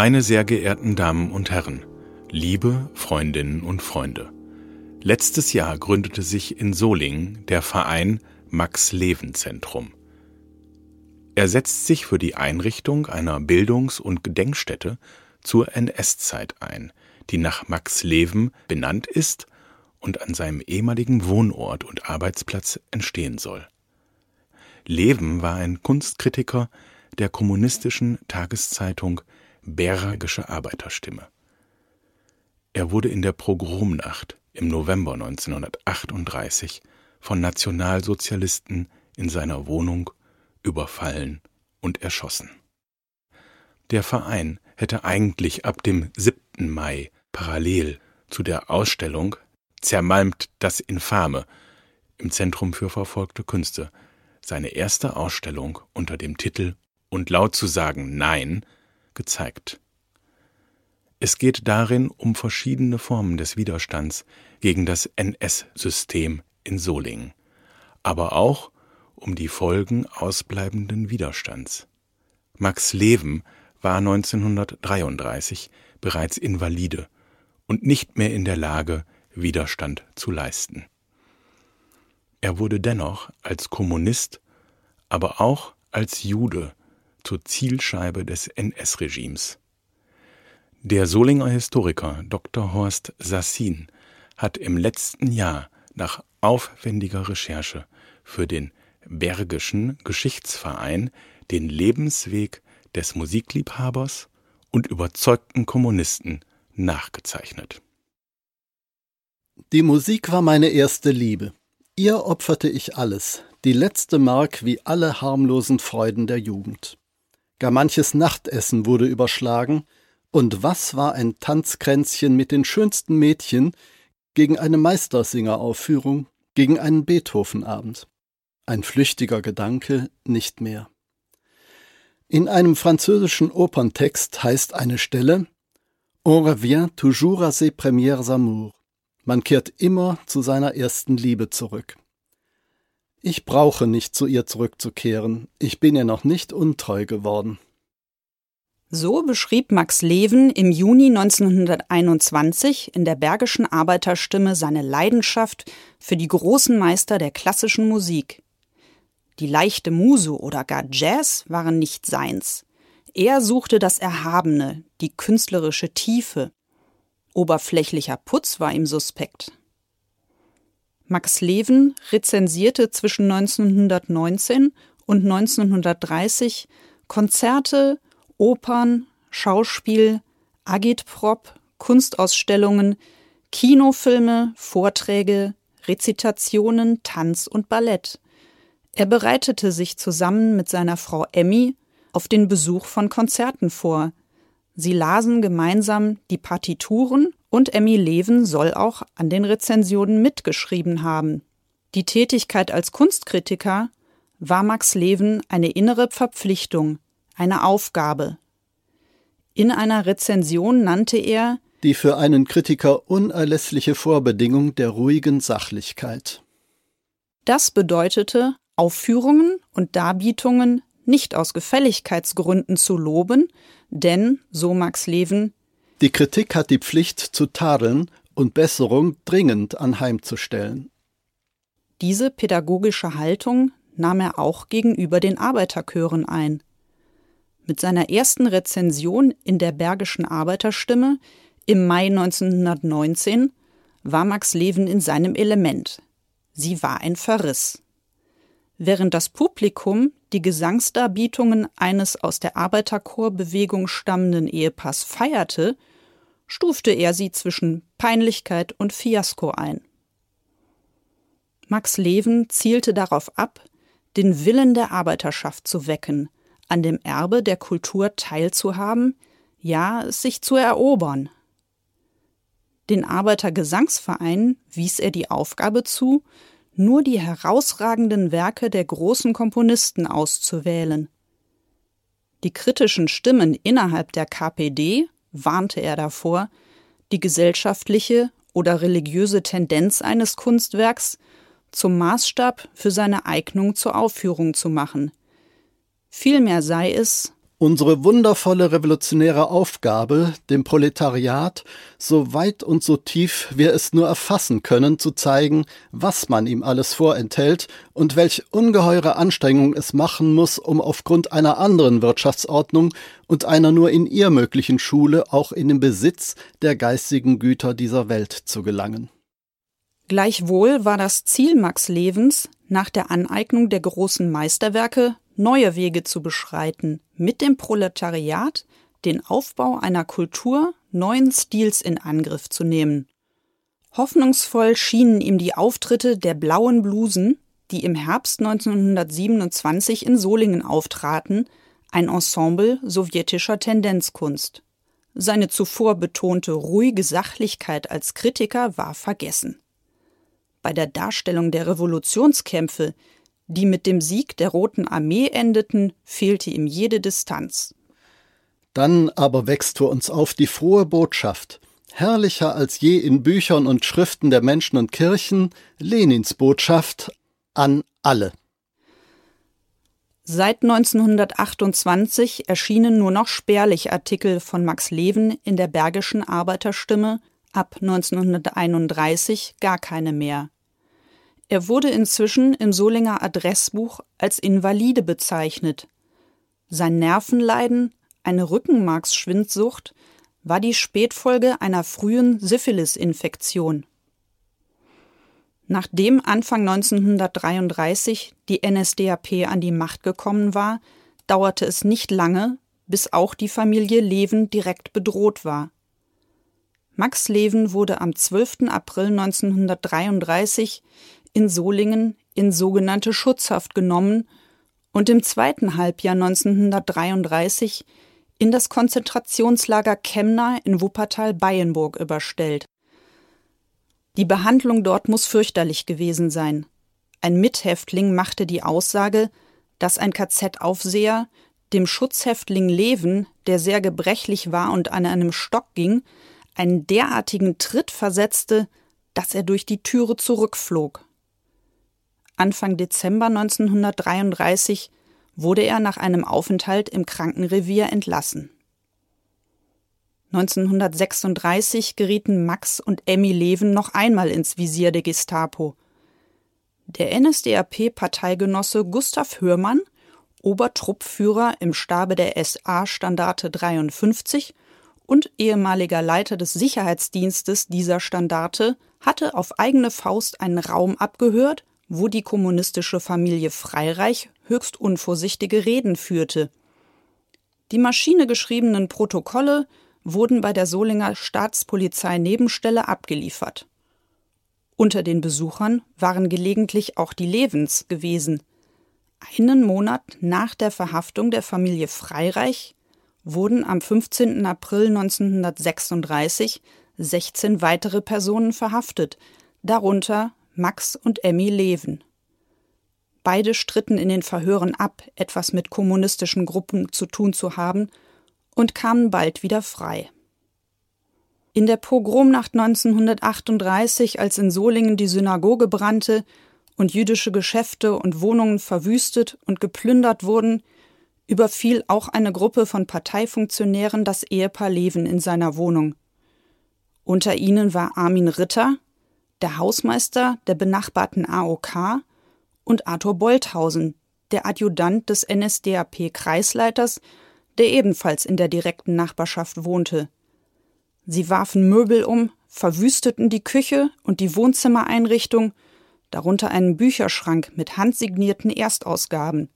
Meine sehr geehrten Damen und Herren, liebe Freundinnen und Freunde, letztes Jahr gründete sich in Solingen der Verein Max-Leven-Zentrum. Er setzt sich für die Einrichtung einer Bildungs- und Gedenkstätte zur NS-Zeit ein, die nach Max Leven benannt ist und an seinem ehemaligen Wohnort und Arbeitsplatz entstehen soll. Leven war ein Kunstkritiker der kommunistischen Tageszeitung Bergische Arbeiterstimme. Er wurde in der Pogromnacht im November 1938 von Nationalsozialisten in seiner Wohnung überfallen und erschossen. Der Verein hätte eigentlich ab dem 7. Mai parallel zu der Ausstellung Zermalmt das Infame im Zentrum für verfolgte Künste seine erste Ausstellung unter dem Titel Und laut zu sagen Nein gezeigt. Es geht darin um verschiedene Formen des Widerstands gegen das NS-System in Solingen, aber auch um die Folgen ausbleibenden Widerstands. Max Leven war 1933 bereits Invalide und nicht mehr in der Lage, Widerstand zu leisten. Er wurde dennoch als Kommunist, aber auch als Jude zur Zielscheibe des NS-Regimes. Der Solinger Historiker Dr. Horst Sassin hat im letzten Jahr nach aufwendiger Recherche für den Bergischen Geschichtsverein den Lebensweg des Musikliebhabers und überzeugten Kommunisten nachgezeichnet. Die Musik war meine erste Liebe. Ihr opferte ich alles, die letzte Mark wie alle harmlosen Freuden der Jugend. Gar manches Nachtessen wurde überschlagen, und was war ein Tanzkränzchen mit den schönsten Mädchen gegen eine Meistersingeraufführung, gegen einen Beethovenabend? Ein flüchtiger Gedanke, nicht mehr. In einem französischen Operntext heißt eine Stelle On revient toujours à ses premières amours. Man kehrt immer zu seiner ersten Liebe zurück. Ich brauche nicht zu ihr zurückzukehren, ich bin ihr noch nicht untreu geworden. So beschrieb Max Leven im Juni 1921 in der Bergischen Arbeiterstimme seine Leidenschaft für die großen Meister der klassischen Musik. Die leichte Muse oder gar Jazz waren nicht seins. Er suchte das Erhabene, die künstlerische Tiefe. Oberflächlicher Putz war ihm suspekt. Max Leven rezensierte zwischen 1919 und 1930 Konzerte, Opern, Schauspiel, Agitprop, Kunstausstellungen, Kinofilme, Vorträge, Rezitationen, Tanz und Ballett. Er bereitete sich zusammen mit seiner Frau Emmy auf den Besuch von Konzerten vor. Sie lasen gemeinsam die Partituren und Emmy Leven soll auch an den Rezensionen mitgeschrieben haben. Die Tätigkeit als Kunstkritiker war Max Leven eine innere Verpflichtung, eine Aufgabe. In einer Rezension nannte er die für einen Kritiker unerlässliche Vorbedingung der ruhigen Sachlichkeit. Das bedeutete, Aufführungen und Darbietungen nicht aus Gefälligkeitsgründen zu loben, denn, so Max Leven, die Kritik hat die Pflicht zu tadeln und Besserung dringend anheimzustellen. Diese pädagogische Haltung nahm er auch gegenüber den Arbeiterchören ein. Mit seiner ersten Rezension in der Bergischen Arbeiterstimme im Mai 1919 war Max Leven in seinem Element. Sie war ein Verriss. Während das Publikum die Gesangsdarbietungen eines aus der Arbeiterchorbewegung stammenden Ehepaars feierte, stufte er sie zwischen Peinlichkeit und Fiasko ein. Max Leven zielte darauf ab, den Willen der Arbeiterschaft zu wecken, an dem Erbe der Kultur teilzuhaben, ja, es sich zu erobern. Den Arbeitergesangsverein wies er die Aufgabe zu, nur die herausragenden Werke der großen Komponisten auszuwählen. Die kritischen Stimmen innerhalb der KPD warnte er davor, die gesellschaftliche oder religiöse Tendenz eines Kunstwerks zum Maßstab für seine Eignung zur Aufführung zu machen. Vielmehr sei es Unsere wundervolle revolutionäre Aufgabe, dem Proletariat, so weit und so tief wir es nur erfassen können, zu zeigen, was man ihm alles vorenthält und welche ungeheure Anstrengung es machen muss, um aufgrund einer anderen Wirtschaftsordnung und einer nur in ihr möglichen Schule auch in den Besitz der geistigen Güter dieser Welt zu gelangen. Gleichwohl war das Ziel Max Levens, nach der Aneignung der großen Meisterwerke neue Wege zu beschreiten, mit dem Proletariat den Aufbau einer Kultur neuen Stils in Angriff zu nehmen. Hoffnungsvoll schienen ihm die Auftritte der blauen Blusen, die im Herbst 1927 in Solingen auftraten, ein Ensemble sowjetischer Tendenzkunst. Seine zuvor betonte ruhige Sachlichkeit als Kritiker war vergessen. Bei der Darstellung der Revolutionskämpfe, die mit dem Sieg der Roten Armee endeten, fehlte ihm jede Distanz. Dann aber wächst für uns auf die frohe Botschaft, herrlicher als je in Büchern und Schriften der Menschen und Kirchen, Lenins Botschaft an alle. Seit 1928 erschienen nur noch spärlich Artikel von Max Leven in der Bergischen Arbeiterstimme, ab 1931 gar keine mehr. Er wurde inzwischen im Solinger Adressbuch als Invalide bezeichnet. Sein Nervenleiden, eine Rückenmarksschwindsucht, war die Spätfolge einer frühen Syphilisinfektion. Nachdem Anfang 1933 die NSDAP an die Macht gekommen war, dauerte es nicht lange, bis auch die Familie Leven direkt bedroht war. Max Leven wurde am 12. April 1933 in Solingen in sogenannte Schutzhaft genommen und im zweiten Halbjahr 1933 in das Konzentrationslager Chemna in Wuppertal-Beyenburg überstellt. Die Behandlung dort muss fürchterlich gewesen sein. Ein Mithäftling machte die Aussage, dass ein KZ-Aufseher dem Schutzhäftling Leven, der sehr gebrechlich war und an einem Stock ging, einen derartigen Tritt versetzte, dass er durch die Türe zurückflog. Anfang Dezember 1933 wurde er nach einem Aufenthalt im Krankenrevier entlassen. 1936 gerieten Max und Emmy Leven noch einmal ins Visier der Gestapo. Der NSDAP-Parteigenosse Gustav Hörmann, Obertruppführer im Stabe der SA-Standarte 53 und ehemaliger Leiter des Sicherheitsdienstes dieser Standarte, hatte auf eigene Faust einen Raum abgehört wo die kommunistische Familie Freireich höchst unvorsichtige Reden führte. Die maschinegeschriebenen Protokolle wurden bei der Solinger Staatspolizei Nebenstelle abgeliefert. Unter den Besuchern waren gelegentlich auch die Levens gewesen. Einen Monat nach der Verhaftung der Familie Freireich wurden am 15. April 1936 16 weitere Personen verhaftet, darunter Max und Emmy Leven. Beide stritten in den Verhören ab, etwas mit kommunistischen Gruppen zu tun zu haben, und kamen bald wieder frei. In der Pogromnacht 1938, als in Solingen die Synagoge brannte und jüdische Geschäfte und Wohnungen verwüstet und geplündert wurden, überfiel auch eine Gruppe von Parteifunktionären das Ehepaar Leven in seiner Wohnung. Unter ihnen war Armin Ritter, der Hausmeister der benachbarten AOK und Arthur Bolthausen, der Adjutant des NSDAP-Kreisleiters, der ebenfalls in der direkten Nachbarschaft wohnte. Sie warfen Möbel um, verwüsteten die Küche und die Wohnzimmereinrichtung, darunter einen Bücherschrank mit handsignierten Erstausgaben.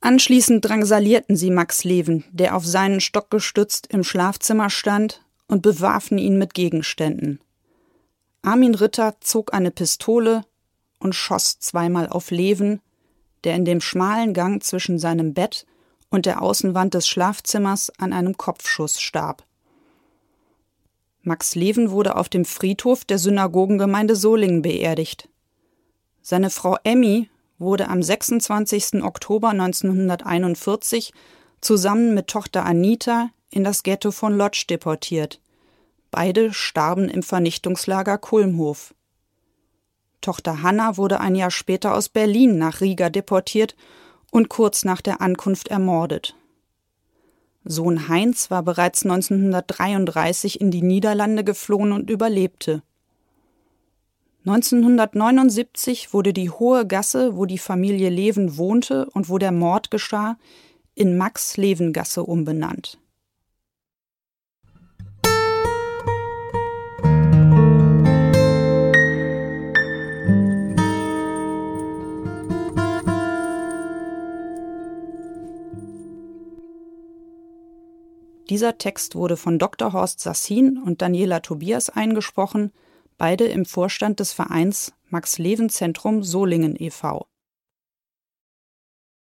Anschließend drangsalierten sie Max Leven, der auf seinen Stock gestützt im Schlafzimmer stand, und bewarfen ihn mit Gegenständen. Armin Ritter zog eine Pistole und schoss zweimal auf Leven, der in dem schmalen Gang zwischen seinem Bett und der Außenwand des Schlafzimmers an einem Kopfschuss starb. Max Leven wurde auf dem Friedhof der Synagogengemeinde Solingen beerdigt. Seine Frau Emmy wurde am 26. Oktober 1941 zusammen mit Tochter Anita in das Ghetto von Lodz deportiert. Beide starben im Vernichtungslager Kulmhof. Tochter Hanna wurde ein Jahr später aus Berlin nach Riga deportiert und kurz nach der Ankunft ermordet. Sohn Heinz war bereits 1933 in die Niederlande geflohen und überlebte. 1979 wurde die Hohe Gasse, wo die Familie Leven wohnte und wo der Mord geschah, in Max-Leven-Gasse umbenannt. Dieser Text wurde von Dr. Horst Sassin und Daniela Tobias eingesprochen, beide im Vorstand des Vereins Max-Leven-Zentrum Solingen e.V.